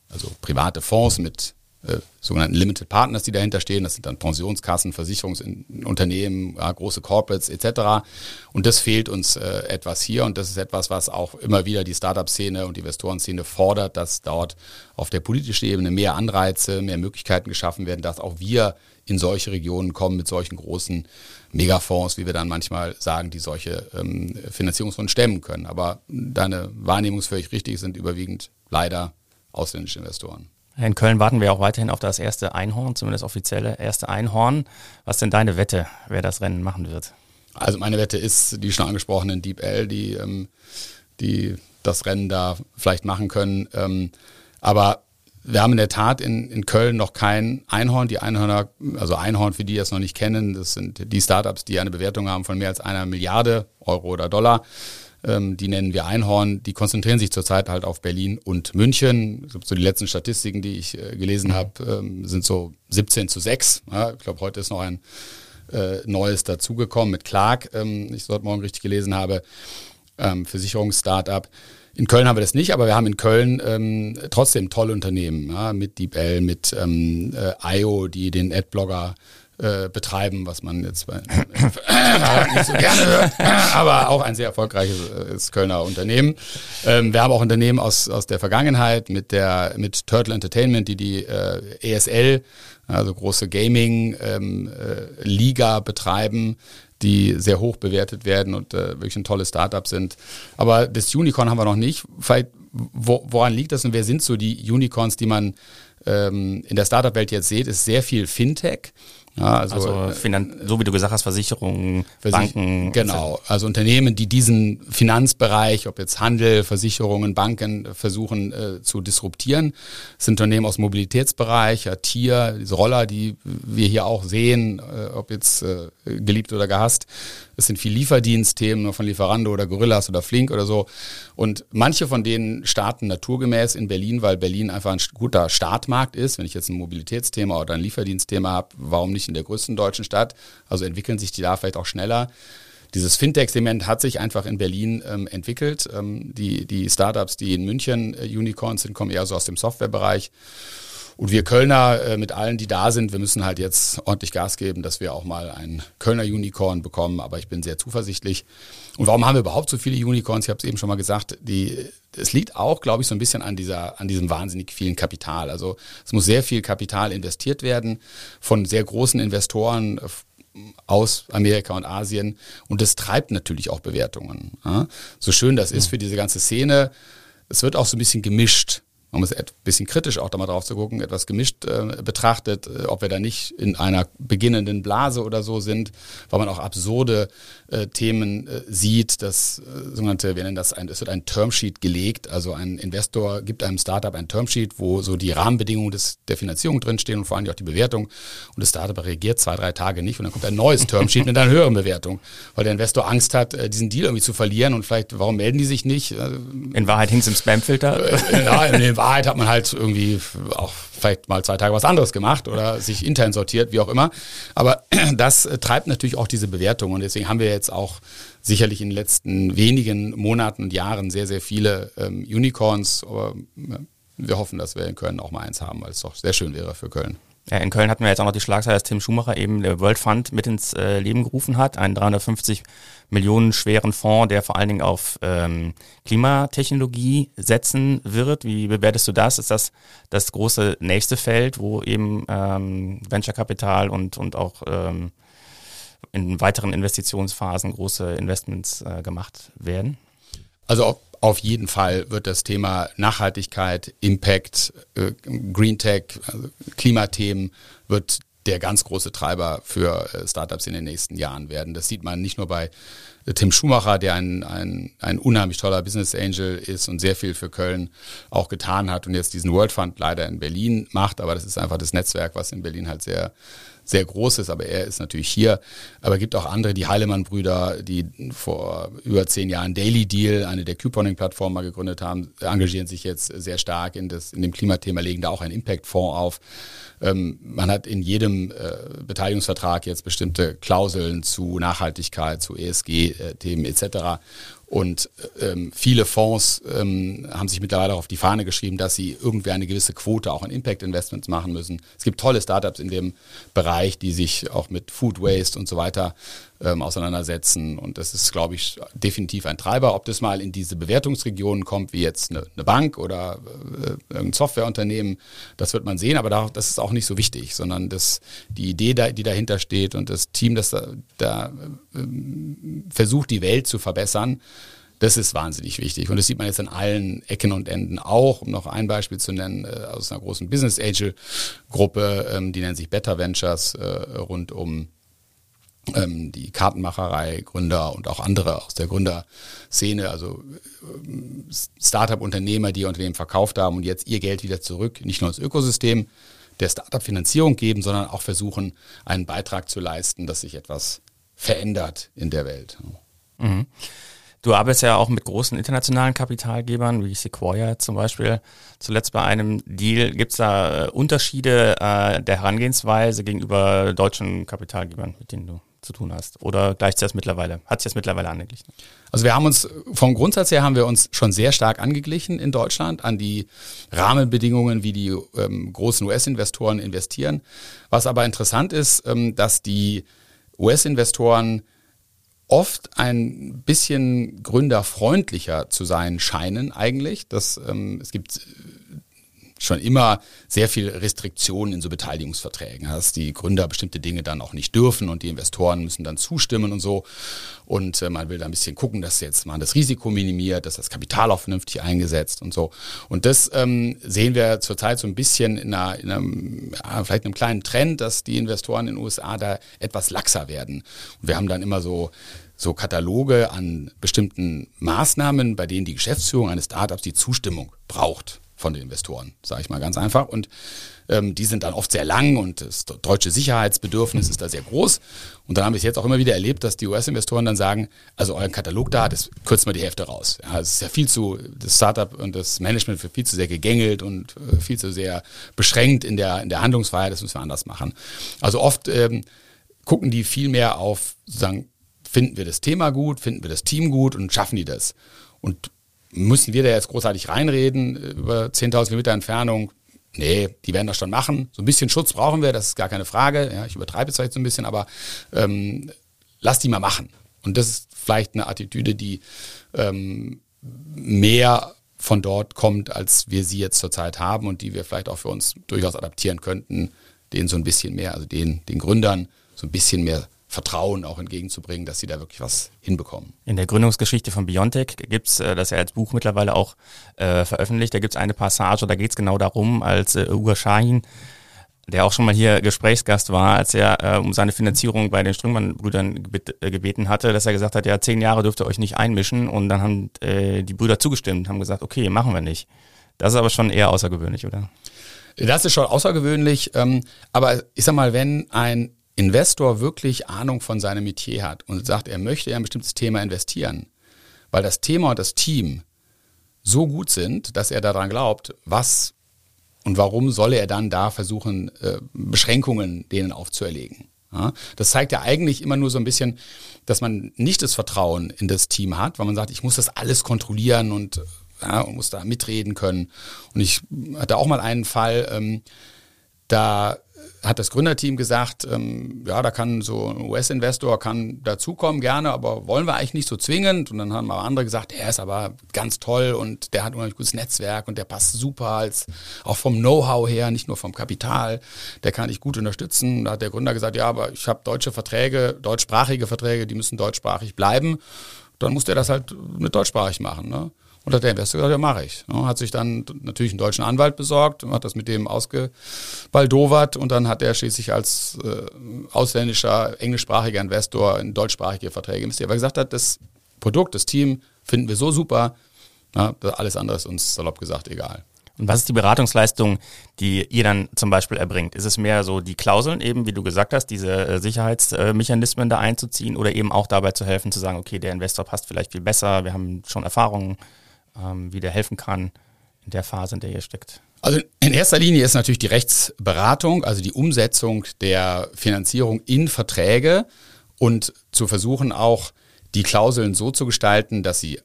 also private Fonds mit äh, sogenannten Limited Partners, die dahinter stehen. Das sind dann Pensionskassen, Versicherungsunternehmen, ja, große Corporates etc. Und das fehlt uns äh, etwas hier und das ist etwas, was auch immer wieder die Startup-Szene und die Investorenszene fordert, dass dort auf der politischen Ebene mehr Anreize, mehr Möglichkeiten geschaffen werden, dass auch wir in solche Regionen kommen mit solchen großen Megafonds, wie wir dann manchmal sagen, die solche ähm, Finanzierungsrunden stemmen können. Aber deine Wahrnehmung ist völlig richtig, sind überwiegend leider ausländische Investoren.
In Köln warten wir auch weiterhin auf das erste Einhorn, zumindest offizielle erste Einhorn. Was denn deine Wette, wer das Rennen machen wird?
Also meine Wette ist die schon angesprochenen Deep L, die, ähm, die das Rennen da vielleicht machen können. Ähm, aber wir haben in der Tat in, in Köln noch kein Einhorn. Die Einhörner, also Einhorn, für die, die es noch nicht kennen, das sind die Startups, die eine Bewertung haben von mehr als einer Milliarde Euro oder Dollar ähm, die nennen wir Einhorn, die konzentrieren sich zurzeit halt auf Berlin und München. So die letzten Statistiken, die ich äh, gelesen mhm. habe, ähm, sind so 17 zu 6. Ja, ich glaube, heute ist noch ein äh, neues dazugekommen mit Clark, ähm, ich dort morgen richtig gelesen habe, ähm, Versicherungsstartup. In Köln haben wir das nicht, aber wir haben in Köln ähm, trotzdem tolle Unternehmen, ja, mit DeepL, mit ähm, äh, IO, die den Adblogger äh, betreiben, was man jetzt bei, nicht so gerne hört, aber auch ein sehr erfolgreiches äh, Kölner Unternehmen. Ähm, wir haben auch Unternehmen aus, aus der Vergangenheit mit der mit Turtle Entertainment, die die äh, ESL, also große Gaming ähm, äh, Liga betreiben, die sehr hoch bewertet werden und äh, wirklich ein tolles Startup sind. Aber das Unicorn haben wir noch nicht. Vielleicht, wo, woran liegt das und wer sind so die Unicorns, die man ähm, in der Startup-Welt jetzt sieht, ist sehr viel Fintech.
Ja, also, also äh, Finan so wie du gesagt hast, Versicherungen, Versich Banken.
Genau, also Unternehmen, die diesen Finanzbereich, ob jetzt Handel, Versicherungen, Banken, versuchen äh, zu disruptieren. Das sind Unternehmen aus dem Mobilitätsbereich, ja, Tier, diese Roller, die wir hier auch sehen, äh, ob jetzt äh, geliebt oder gehasst. Es sind viel Lieferdienstthemen von Lieferando oder Gorillas oder Flink oder so. Und manche von denen starten naturgemäß in Berlin, weil Berlin einfach ein guter Startmarkt ist. Wenn ich jetzt ein Mobilitätsthema oder ein Lieferdienstthema habe, warum nicht in der größten deutschen Stadt? Also entwickeln sich die da vielleicht auch schneller. Dieses Fintech-Segment hat sich einfach in Berlin ähm, entwickelt. Ähm, die, die Startups, die in München äh, Unicorns sind, kommen eher so aus dem Softwarebereich. Und wir Kölner äh, mit allen, die da sind, wir müssen halt jetzt ordentlich Gas geben, dass wir auch mal ein Kölner Unicorn bekommen. Aber ich bin sehr zuversichtlich. Und warum haben wir überhaupt so viele Unicorns? Ich habe es eben schon mal gesagt. Die, es liegt auch, glaube ich, so ein bisschen an dieser, an diesem wahnsinnig vielen Kapital. Also es muss sehr viel Kapital investiert werden von sehr großen Investoren äh, aus Amerika und Asien. Und das treibt natürlich auch Bewertungen. Ja? So schön das ist für diese ganze Szene. Es wird auch so ein bisschen gemischt man muss ein bisschen kritisch auch da mal drauf zu gucken, etwas gemischt äh, betrachtet, äh, ob wir da nicht in einer beginnenden Blase oder so sind, weil man auch absurde äh, Themen äh, sieht, das äh, sogenannte, wir nennen das ein, es wird ein Termsheet gelegt, also ein Investor gibt einem Startup ein Termsheet, wo so die Rahmenbedingungen des, der Finanzierung drinstehen und vor allem auch die Bewertung und das Startup reagiert zwei, drei Tage nicht und dann kommt ein neues Termsheet mit einer höheren Bewertung, weil der Investor Angst hat, diesen Deal irgendwie zu verlieren und vielleicht, warum melden die sich nicht?
In Wahrheit hing es im Spamfilter.
ja, in Wahrheit hat man halt irgendwie auch vielleicht mal zwei Tage was anderes gemacht oder sich intern sortiert, wie auch immer. Aber das treibt natürlich auch diese Bewertung und deswegen haben wir jetzt auch sicherlich in den letzten wenigen Monaten und Jahren sehr, sehr viele ähm, Unicorns. Aber wir hoffen, dass wir in Köln auch mal eins haben, weil es doch sehr schön wäre für Köln.
Ja, in Köln hatten wir jetzt auch noch die Schlagzeile, dass Tim Schumacher eben der World Fund mit ins äh, Leben gerufen hat, einen 350 Millionen schweren Fonds, der vor allen Dingen auf ähm, Klimatechnologie setzen wird. Wie bewertest du das? Ist das das große nächste Feld, wo eben ähm, Venture Capital und, und auch ähm, in weiteren Investitionsphasen große Investments äh, gemacht werden?
Also auf jeden Fall wird das Thema Nachhaltigkeit, Impact, äh, Green Tech, also Klimathemen wird der ganz große Treiber für äh, Startups in den nächsten Jahren werden. Das sieht man nicht nur bei äh, Tim Schumacher, der ein, ein, ein unheimlich toller Business Angel ist und sehr viel für Köln auch getan hat und jetzt diesen World Fund leider in Berlin macht, aber das ist einfach das Netzwerk, was in Berlin halt sehr sehr groß ist, aber er ist natürlich hier. Aber es gibt auch andere, die Heilemann-Brüder, die vor über zehn Jahren Daily Deal, eine der Couponing-Plattformen gegründet haben, engagieren sich jetzt sehr stark in, das, in dem Klimathema, legen da auch einen Impact-Fonds auf. Ähm, man hat in jedem äh, Beteiligungsvertrag jetzt bestimmte Klauseln zu Nachhaltigkeit, zu ESG-Themen etc. Und ähm, viele Fonds ähm, haben sich mittlerweile auch auf die Fahne geschrieben, dass sie irgendwie eine gewisse Quote auch in Impact-Investments machen müssen. Es gibt tolle Startups in dem Bereich, die sich auch mit Food Waste und so weiter ähm, auseinandersetzen. Und das ist, glaube ich, definitiv ein Treiber. Ob das mal in diese Bewertungsregionen kommt, wie jetzt eine, eine Bank oder äh, ein Softwareunternehmen, das wird man sehen. Aber da, das ist auch nicht so wichtig, sondern das, die Idee, da, die dahinter steht und das Team, das da, da äh, versucht, die Welt zu verbessern, das ist wahnsinnig wichtig. Und das sieht man jetzt an allen Ecken und Enden auch. Um noch ein Beispiel zu nennen, äh, aus einer großen Business Angel Gruppe, ähm, die nennt sich Better Ventures, äh, rund um ähm, die Kartenmacherei, Gründer und auch andere aus der Gründerszene, also äh, Startup-Unternehmer, die ihr Unternehmen verkauft haben und jetzt ihr Geld wieder zurück, nicht nur ins Ökosystem der Startup-Finanzierung geben, sondern auch versuchen, einen Beitrag zu leisten, dass sich etwas verändert in der Welt.
Mhm. Du arbeitest ja auch mit großen internationalen Kapitalgebern, wie Sequoia zum Beispiel. Zuletzt bei einem Deal. Gibt es da äh, Unterschiede äh, der Herangehensweise gegenüber deutschen Kapitalgebern, mit denen du zu tun hast? Oder gleicht sich das mittlerweile? Hat sich das mittlerweile angeglichen?
Also wir haben uns, vom Grundsatz her haben wir uns schon sehr stark angeglichen in Deutschland an die Rahmenbedingungen, wie die ähm, großen US-Investoren investieren. Was aber interessant ist, ähm, dass die US-Investoren oft ein bisschen gründerfreundlicher zu sein scheinen eigentlich. Das, ähm, es gibt schon immer sehr viel Restriktionen in so Beteiligungsverträgen, dass die Gründer bestimmte Dinge dann auch nicht dürfen und die Investoren müssen dann zustimmen und so. Und äh, man will da ein bisschen gucken, dass jetzt man das Risiko minimiert, dass das Kapital auch vernünftig eingesetzt und so. Und das ähm, sehen wir zurzeit so ein bisschen in, einer, in einem, vielleicht einem kleinen Trend, dass die Investoren in den USA da etwas laxer werden. Und wir haben dann immer so so Kataloge an bestimmten Maßnahmen, bei denen die Geschäftsführung eines Startups die Zustimmung braucht von den Investoren, sage ich mal ganz einfach. Und ähm, die sind dann oft sehr lang und das deutsche Sicherheitsbedürfnis ist da sehr groß. Und dann haben wir es jetzt auch immer wieder erlebt, dass die US-Investoren dann sagen, also euren Katalog da, das kürzen wir die Hälfte raus. Ja, es ist ja viel zu, das Startup und das Management wird viel zu sehr gegängelt und äh, viel zu sehr beschränkt in der, in der Handlungsfreiheit, das müssen wir anders machen. Also oft ähm, gucken die viel mehr auf, sozusagen, finden wir das Thema gut, finden wir das Team gut und schaffen die das. Und müssen wir da jetzt großartig reinreden äh, über 10.000 Kilometer Entfernung? Nee, die werden das schon machen. So ein bisschen Schutz brauchen wir, das ist gar keine Frage. Ja, ich übertreibe es vielleicht so ein bisschen, aber ähm, lass die mal machen. Und das ist vielleicht eine Attitüde, die ähm, mehr von dort kommt, als wir sie jetzt zurzeit haben und die wir vielleicht auch für uns durchaus adaptieren könnten, denen so ein bisschen mehr, also den, den Gründern so ein bisschen mehr Vertrauen auch entgegenzubringen, dass sie da wirklich was hinbekommen.
In der Gründungsgeschichte von Biontech gibt's äh, das ja als Buch mittlerweile auch äh, veröffentlicht, da gibt's eine Passage, da geht's genau darum, als äh, Uwe Shahin, der auch schon mal hier Gesprächsgast war, als er äh, um seine Finanzierung bei den Strüngmann-Brüdern gebet, äh, gebeten hatte, dass er gesagt hat, ja, zehn Jahre dürft ihr euch nicht einmischen und dann haben äh, die Brüder zugestimmt, haben gesagt, okay, machen wir nicht. Das ist aber schon eher außergewöhnlich, oder?
Das ist schon außergewöhnlich, ähm, aber ich sag mal, wenn ein Investor wirklich Ahnung von seinem Metier hat und sagt, er möchte in ein bestimmtes Thema investieren, weil das Thema und das Team so gut sind, dass er daran glaubt, was und warum solle er dann da versuchen, äh, Beschränkungen denen aufzuerlegen. Das zeigt ja eigentlich immer nur so ein bisschen, dass man nicht das Vertrauen in das Team hat, weil man sagt, ich muss das alles kontrollieren und, ja, und muss da mitreden können. Und ich hatte auch mal einen Fall, ähm, da hat das Gründerteam gesagt, ähm, ja, da kann so ein US-Investor kann dazukommen gerne, aber wollen wir eigentlich nicht so zwingend. Und dann haben aber andere gesagt, er ist aber ganz toll und der hat ein gutes Netzwerk und der passt super als auch vom Know-how her, nicht nur vom Kapital. Der kann dich gut unterstützen. Da hat der Gründer gesagt, ja, aber ich habe deutsche Verträge, deutschsprachige Verträge, die müssen deutschsprachig bleiben. Dann muss der das halt mit deutschsprachig machen. Ne? Und hat der Investor gesagt, ja, mache ich. Ja, hat sich dann natürlich einen deutschen Anwalt besorgt und hat das mit dem ausgebaldowert und dann hat er schließlich als äh, ausländischer, englischsprachiger Investor in deutschsprachige Verträge investiert, weil er gesagt hat, das Produkt, das Team finden wir so super, ja, alles andere ist uns salopp gesagt egal.
Und was ist die Beratungsleistung, die ihr dann zum Beispiel erbringt? Ist es mehr so die Klauseln eben, wie du gesagt hast, diese äh, Sicherheitsmechanismen da einzuziehen oder eben auch dabei zu helfen, zu sagen, okay, der Investor passt vielleicht viel besser, wir haben schon Erfahrungen ähm, wie der helfen kann in der Phase, in der ihr steckt?
Also in erster Linie ist natürlich die Rechtsberatung, also die Umsetzung der Finanzierung in Verträge und zu versuchen auch die Klauseln so zu gestalten, dass sie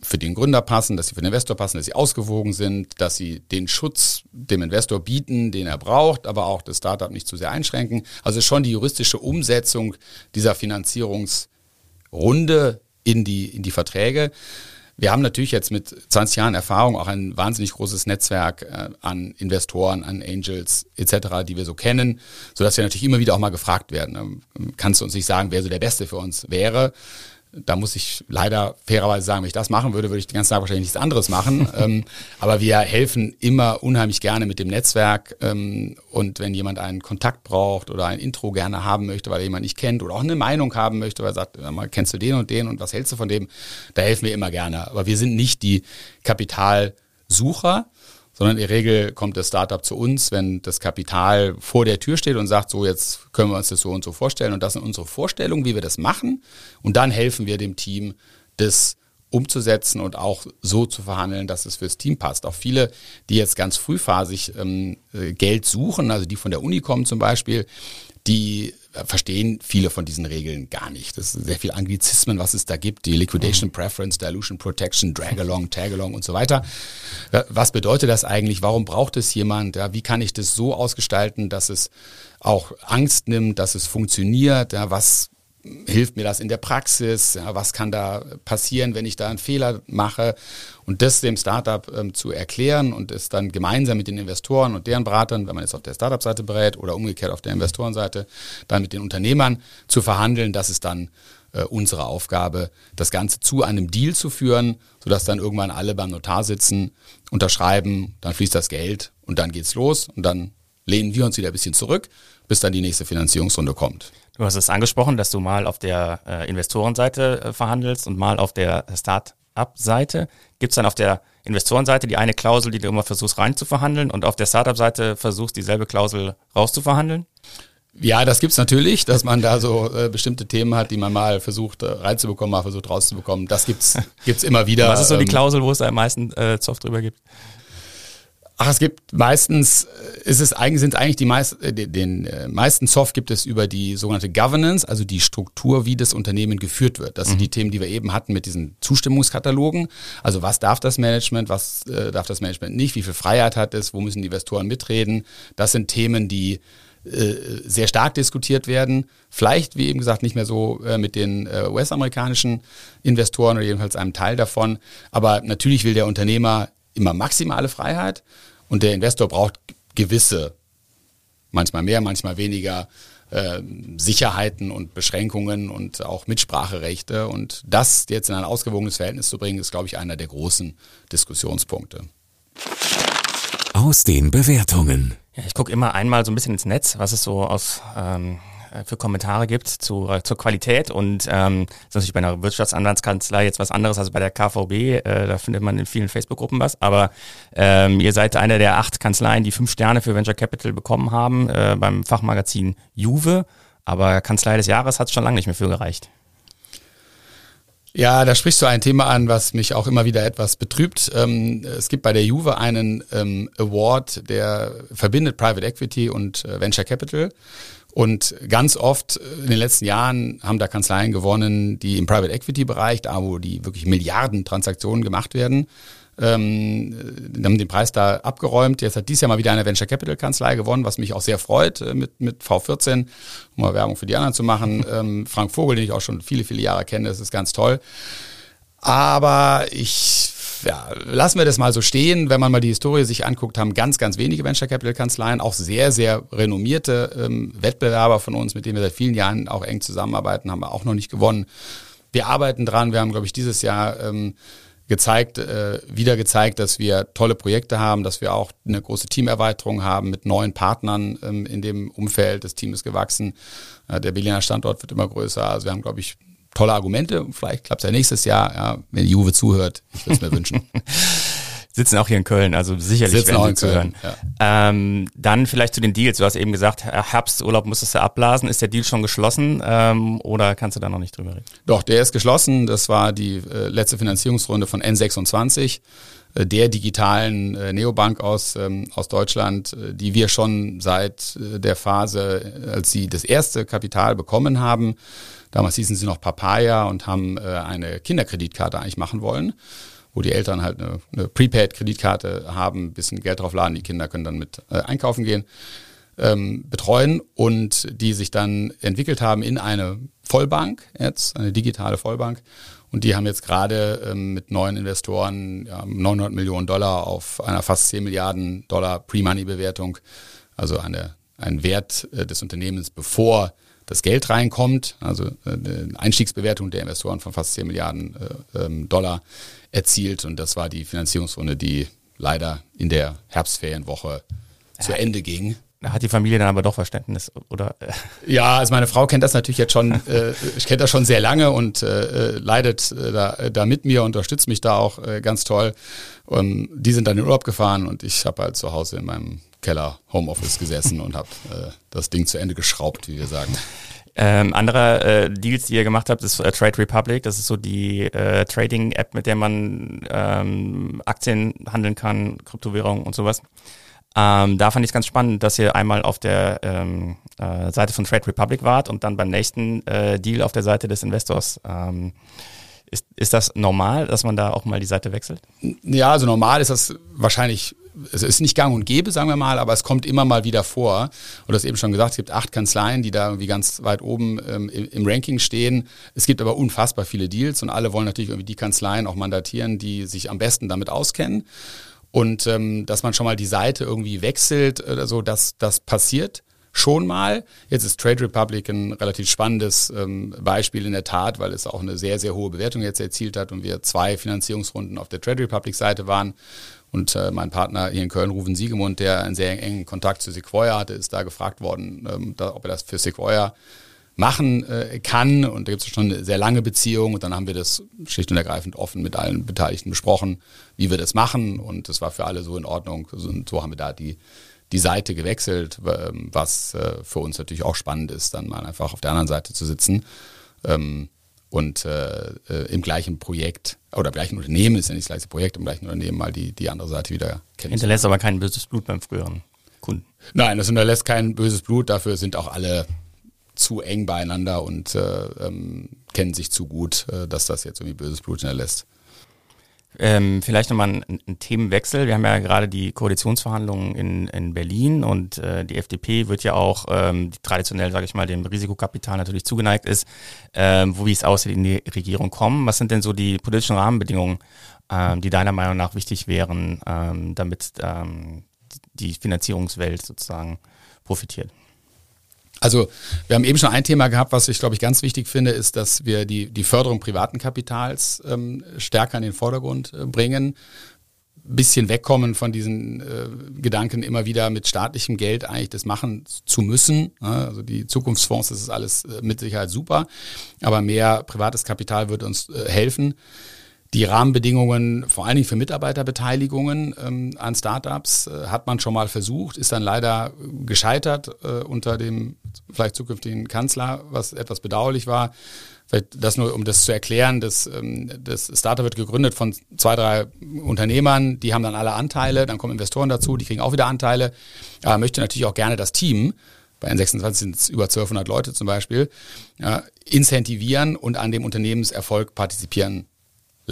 für den Gründer passen, dass sie für den Investor passen, dass sie ausgewogen sind, dass sie den Schutz dem Investor bieten, den er braucht, aber auch das Startup nicht zu sehr einschränken. Also schon die juristische Umsetzung dieser Finanzierungsrunde in die, in die Verträge. Wir haben natürlich jetzt mit 20 Jahren Erfahrung auch ein wahnsinnig großes Netzwerk äh, an Investoren, an Angels etc., die wir so kennen, sodass wir natürlich immer wieder auch mal gefragt werden. Ähm, kannst du uns nicht sagen, wer so der Beste für uns wäre? Da muss ich leider fairerweise sagen, wenn ich das machen würde, würde ich den ganzen Tag wahrscheinlich nichts anderes machen. ähm, aber wir helfen immer unheimlich gerne mit dem Netzwerk. Ähm, und wenn jemand einen Kontakt braucht oder ein Intro gerne haben möchte, weil er jemand nicht kennt oder auch eine Meinung haben möchte, weil er sagt, mal, kennst du den und den und was hältst du von dem, da helfen wir immer gerne. Aber wir sind nicht die Kapitalsucher, sondern in der Regel kommt das Startup zu uns, wenn das Kapital vor der Tür steht und sagt, so jetzt können wir uns das so und so vorstellen und das sind unsere Vorstellungen, wie wir das machen und dann helfen wir dem Team, das umzusetzen und auch so zu verhandeln, dass es fürs Team passt. Auch viele, die jetzt ganz frühphasig ähm, äh, Geld suchen, also die von der Uni kommen zum Beispiel, die verstehen viele von diesen Regeln gar nicht. Das ist sehr viel Anglizismen, was es da gibt, die Liquidation mhm. Preference, Dilution Protection, Drag-along, Tag-along und so weiter. Was bedeutet das eigentlich? Warum braucht es jemand? Ja, wie kann ich das so ausgestalten, dass es auch Angst nimmt, dass es funktioniert? Ja, was hilft mir das in der Praxis? Ja, was kann da passieren, wenn ich da einen Fehler mache? Und das dem Startup ähm, zu erklären und es dann gemeinsam mit den Investoren und deren Beratern, wenn man jetzt auf der Startup-Seite berät oder umgekehrt auf der Investorenseite, dann mit den Unternehmern zu verhandeln, das ist dann äh, unsere Aufgabe, das Ganze zu einem Deal zu führen, sodass dann irgendwann alle beim Notar sitzen, unterschreiben, dann fließt das Geld und dann geht's los und dann lehnen wir uns wieder ein bisschen zurück, bis dann die nächste Finanzierungsrunde kommt.
Du hast es angesprochen, dass du mal auf der äh, Investorenseite äh, verhandelst und mal auf der Start-up-Seite. Gibt es dann auf der Investorenseite die eine Klausel, die du immer versuchst reinzuverhandeln und auf der Startup-Seite versuchst dieselbe Klausel rauszuverhandeln?
Ja, das gibt's natürlich, dass man da so äh, bestimmte Themen hat, die man mal versucht äh, reinzubekommen, mal versucht rauszubekommen. Das gibt's gibt's immer wieder.
Was ist so die ähm, Klausel, wo es am meisten äh, Zoff drüber gibt?
Ach, es gibt meistens, äh, ist es eigentlich, sind eigentlich die meisten, äh, den, äh, meisten Soft gibt es über die sogenannte Governance, also die Struktur, wie das Unternehmen geführt wird. Das mhm. sind die Themen, die wir eben hatten mit diesen Zustimmungskatalogen. Also was darf das Management, was äh, darf das Management nicht, wie viel Freiheit hat es, wo müssen die Investoren mitreden. Das sind Themen, die äh, sehr stark diskutiert werden. Vielleicht, wie eben gesagt, nicht mehr so äh, mit den US-amerikanischen Investoren oder jedenfalls einem Teil davon. Aber natürlich will der Unternehmer immer maximale Freiheit. Und der Investor braucht gewisse, manchmal mehr, manchmal weniger, äh, Sicherheiten und Beschränkungen und auch Mitspracherechte. Und das jetzt in ein ausgewogenes Verhältnis zu bringen, ist, glaube ich, einer der großen Diskussionspunkte.
Aus den Bewertungen.
Ja, ich gucke immer einmal so ein bisschen ins Netz, was es so aus ähm, äh, für Kommentare gibt zu, äh, zur Qualität und ähm, das ist natürlich bei einer Wirtschaftsanwaltskanzlei jetzt was anderes als bei der KVB. Äh, da findet man in vielen Facebook-Gruppen was. Aber ähm, ihr seid einer der acht Kanzleien, die fünf Sterne für Venture Capital bekommen haben äh, beim Fachmagazin Juve. Aber Kanzlei des Jahres hat es schon lange nicht mehr für gereicht.
Ja, da sprichst du ein Thema an, was mich auch immer wieder etwas betrübt. Ähm, es gibt bei der Juve einen ähm, Award, der verbindet Private Equity und äh, Venture Capital. Und ganz oft in den letzten Jahren haben da Kanzleien gewonnen, die im Private Equity Bereich, da wo die wirklich Milliarden Transaktionen gemacht werden, ähm, haben den Preis da abgeräumt. Jetzt hat dies Jahr mal wieder eine Venture Capital Kanzlei gewonnen, was mich auch sehr freut äh, mit, mit V14, um mal Werbung für die anderen zu machen. Ähm, Frank Vogel, den ich auch schon viele, viele Jahre kenne, das ist ganz toll. Aber ich ja, lassen wir das mal so stehen. Wenn man mal die Historie sich anguckt, haben ganz, ganz wenige Venture Capital Kanzleien, auch sehr, sehr renommierte ähm, Wettbewerber von uns, mit denen wir seit vielen Jahren auch eng zusammenarbeiten, haben wir auch noch nicht gewonnen. Wir arbeiten dran. Wir haben, glaube ich, dieses Jahr ähm, gezeigt, äh, wieder gezeigt, dass wir tolle Projekte haben, dass wir auch eine große Teamerweiterung haben mit neuen Partnern ähm, in dem Umfeld. Das Team ist gewachsen. Äh, der Berliner Standort wird immer größer. Also wir haben, glaube ich, tolle Argumente. Vielleicht klappt es ja nächstes Jahr, ja, wenn Juve zuhört. Ich würde es mir wünschen.
Sitzen auch hier in Köln, also sicherlich
Sitzen werden sie zuhören.
Ja. Ähm, dann vielleicht zu den Deals. Du hast eben gesagt, Herbsturlaub musstest du abblasen. Ist der Deal schon geschlossen ähm, oder kannst du da noch nicht drüber reden?
Doch, der ist geschlossen. Das war die äh, letzte Finanzierungsrunde von N26 äh, der digitalen äh, Neobank aus, ähm, aus Deutschland, äh, die wir schon seit der Phase, als sie das erste Kapital bekommen haben, Damals hießen sie noch Papaya und haben äh, eine Kinderkreditkarte eigentlich machen wollen, wo die Eltern halt eine, eine Prepaid-Kreditkarte haben, ein bisschen Geld drauf laden, die Kinder können dann mit äh, einkaufen gehen, ähm, betreuen und die sich dann entwickelt haben in eine Vollbank jetzt, eine digitale Vollbank. Und die haben jetzt gerade ähm, mit neuen Investoren ja, 900 Millionen Dollar auf einer fast 10 Milliarden Dollar Pre-Money-Bewertung, also eine, ein Wert äh, des Unternehmens, bevor das Geld reinkommt, also äh, eine Einstiegsbewertung der Investoren von fast 10 Milliarden äh, ähm, Dollar erzielt. Und das war die Finanzierungsrunde, die leider in der Herbstferienwoche ja. zu Ende ging.
Da hat die Familie dann aber doch Verständnis, oder?
Ja, also meine Frau kennt das natürlich jetzt schon, äh, ich kenne das schon sehr lange und äh, leidet äh, da, da mit mir, unterstützt mich da auch äh, ganz toll. Und die sind dann in Urlaub gefahren und ich habe halt zu Hause in meinem Keller Homeoffice gesessen und habe äh, das Ding zu Ende geschraubt, wie wir sagen.
Ähm, andere äh, Deals, die ihr gemacht habt, ist äh, Trade Republic. Das ist so die äh, Trading-App, mit der man ähm, Aktien handeln kann, Kryptowährungen und sowas. Ähm, da fand ich es ganz spannend, dass ihr einmal auf der ähm, äh, Seite von Trade Republic wart und dann beim nächsten äh, Deal auf der Seite des Investors. Ähm, ist, ist das normal, dass man da auch mal die Seite wechselt?
Ja, also normal ist das wahrscheinlich es ist nicht gang und gäbe, sagen wir mal, aber es kommt immer mal wieder vor. Und das eben schon gesagt, es gibt acht Kanzleien, die da irgendwie ganz weit oben ähm, im, Ranking stehen. Es gibt aber unfassbar viele Deals und alle wollen natürlich irgendwie die Kanzleien auch mandatieren, die sich am besten damit auskennen. Und ähm, dass man schon mal die Seite irgendwie wechselt, also das, das passiert schon mal. Jetzt ist Trade Republic ein relativ spannendes ähm, Beispiel in der Tat, weil es auch eine sehr, sehr hohe Bewertung jetzt erzielt hat und wir zwei Finanzierungsrunden auf der Trade Republic Seite waren. Und äh, mein Partner hier in Köln, Ruven Siegemund, der einen sehr engen Kontakt zu Sequoia hatte, ist da gefragt worden, ähm, da, ob er das für Sequoia machen äh, kann. Und da gibt es schon eine sehr lange Beziehung. Und dann haben wir das schlicht und ergreifend offen mit allen Beteiligten besprochen, wie wir das machen. Und das war für alle so in Ordnung. Und so haben wir da die, die Seite gewechselt, ähm, was äh, für uns natürlich auch spannend ist, dann mal einfach auf der anderen Seite zu sitzen. Ähm, und äh, äh, im gleichen Projekt oder im gleichen Unternehmen ist ja nicht das gleiche Projekt, im gleichen Unternehmen mal die, die andere Seite wieder
kennen. Hinterlässt aber kein böses Blut beim früheren Kunden.
Nein, das hinterlässt kein böses Blut, dafür sind auch alle zu eng beieinander und äh, ähm, kennen sich zu gut, äh, dass das jetzt irgendwie böses Blut hinterlässt.
Ähm, vielleicht nochmal ein, ein Themenwechsel. Wir haben ja gerade die Koalitionsverhandlungen in, in Berlin und äh, die FDP wird ja auch ähm, traditionell, sage ich mal, dem Risikokapital natürlich zugeneigt ist, ähm, wo wie es aussieht in die Regierung kommen. Was sind denn so die politischen Rahmenbedingungen, ähm, die deiner Meinung nach wichtig wären, ähm, damit ähm, die Finanzierungswelt sozusagen profitiert?
Also wir haben eben schon ein Thema gehabt, was ich glaube ich ganz wichtig finde, ist, dass wir die, die Förderung privaten Kapitals ähm, stärker in den Vordergrund äh, bringen. Bisschen wegkommen von diesen äh, Gedanken, immer wieder mit staatlichem Geld eigentlich das machen zu müssen. Ja, also die Zukunftsfonds, das ist alles äh, mit Sicherheit super, aber mehr privates Kapital wird uns äh, helfen die Rahmenbedingungen, vor allen Dingen für Mitarbeiterbeteiligungen ähm, an Startups, äh, hat man schon mal versucht, ist dann leider gescheitert äh, unter dem vielleicht zukünftigen Kanzler, was etwas bedauerlich war. Vielleicht das nur, um das zu erklären, das, ähm, das Startup wird gegründet von zwei, drei Unternehmern, die haben dann alle Anteile, dann kommen Investoren dazu, die kriegen auch wieder Anteile, aber möchte natürlich auch gerne das Team, bei N26 sind es über 1200 Leute zum Beispiel, ja, incentivieren und an dem Unternehmenserfolg partizipieren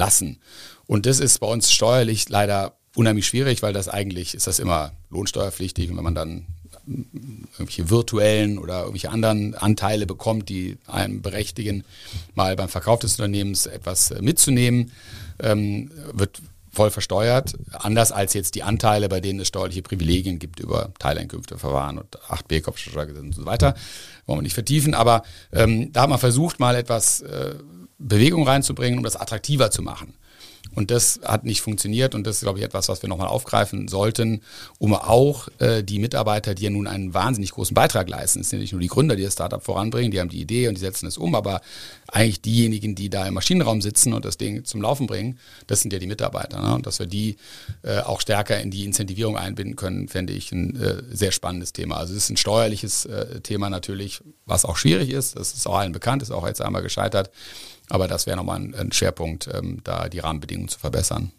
lassen. Und das ist bei uns steuerlich leider unheimlich schwierig, weil das eigentlich ist das immer lohnsteuerpflichtig und wenn man dann irgendwelche virtuellen oder irgendwelche anderen Anteile bekommt, die einem berechtigen, mal beim Verkauf des Unternehmens etwas äh, mitzunehmen, ähm, wird voll versteuert. Anders als jetzt die Anteile, bei denen es steuerliche Privilegien gibt über Teileinkünfte, Verfahren und 8b Kopfsteuergesetz und so weiter. Wollen wir nicht vertiefen, aber ähm, da hat man versucht, mal etwas äh, Bewegung reinzubringen, um das attraktiver zu machen. Und das hat nicht funktioniert und das ist, glaube ich, etwas, was wir nochmal aufgreifen sollten, um auch äh, die Mitarbeiter, die ja nun einen wahnsinnig großen Beitrag leisten, es sind nicht nur die Gründer, die das Startup voranbringen, die haben die Idee und die setzen es um, aber eigentlich diejenigen, die da im Maschinenraum sitzen und das Ding zum Laufen bringen, das sind ja die Mitarbeiter. Ne? Und dass wir die äh, auch stärker in die Incentivierung einbinden können, fände ich ein äh, sehr spannendes Thema. Also es ist ein steuerliches äh, Thema natürlich, was auch schwierig ist, das ist auch allen bekannt, ist auch jetzt einmal gescheitert. Aber das wäre nochmal ein, ein Schwerpunkt, ähm, da die Rahmenbedingungen zu verbessern.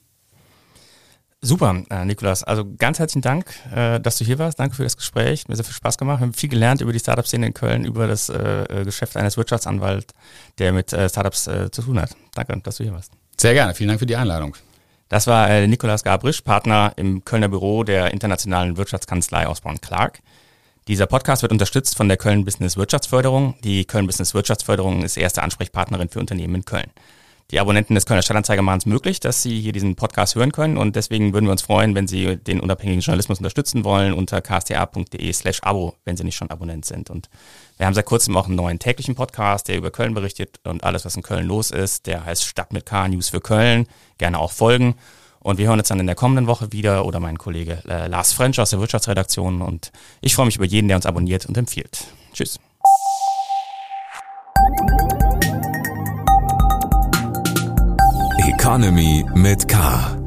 Super, äh, Nikolas. Also ganz herzlichen Dank, äh, dass du hier warst. Danke für das Gespräch. Mir sehr viel Spaß gemacht. Wir haben viel gelernt über die Startup-Szene in Köln, über das äh, äh Geschäft eines Wirtschaftsanwalts, der mit äh, Startups äh, zu tun hat. Danke, dass du hier warst.
Sehr gerne. Vielen Dank für die Einladung.
Das war äh, Nikolas Gabrisch, Partner im Kölner Büro der internationalen Wirtschaftskanzlei Osborne Clark. Dieser Podcast wird unterstützt von der Köln Business Wirtschaftsförderung. Die Köln Business Wirtschaftsförderung ist erste Ansprechpartnerin für Unternehmen in Köln. Die Abonnenten des Kölner Stadtanzeiger machen es möglich, dass Sie hier diesen Podcast hören können und deswegen würden wir uns freuen, wenn Sie den unabhängigen Journalismus unterstützen wollen unter ksta.de slash abo, wenn Sie nicht schon Abonnent sind. Und wir haben seit kurzem auch einen neuen täglichen Podcast, der über Köln berichtet und alles, was in Köln los ist. Der heißt Stadt mit K News für Köln. Gerne auch folgen. Und wir hören uns dann in der kommenden Woche wieder oder mein Kollege äh, Lars French aus der Wirtschaftsredaktion. Und ich freue mich über jeden, der uns abonniert und empfiehlt. Tschüss.
Economy mit K.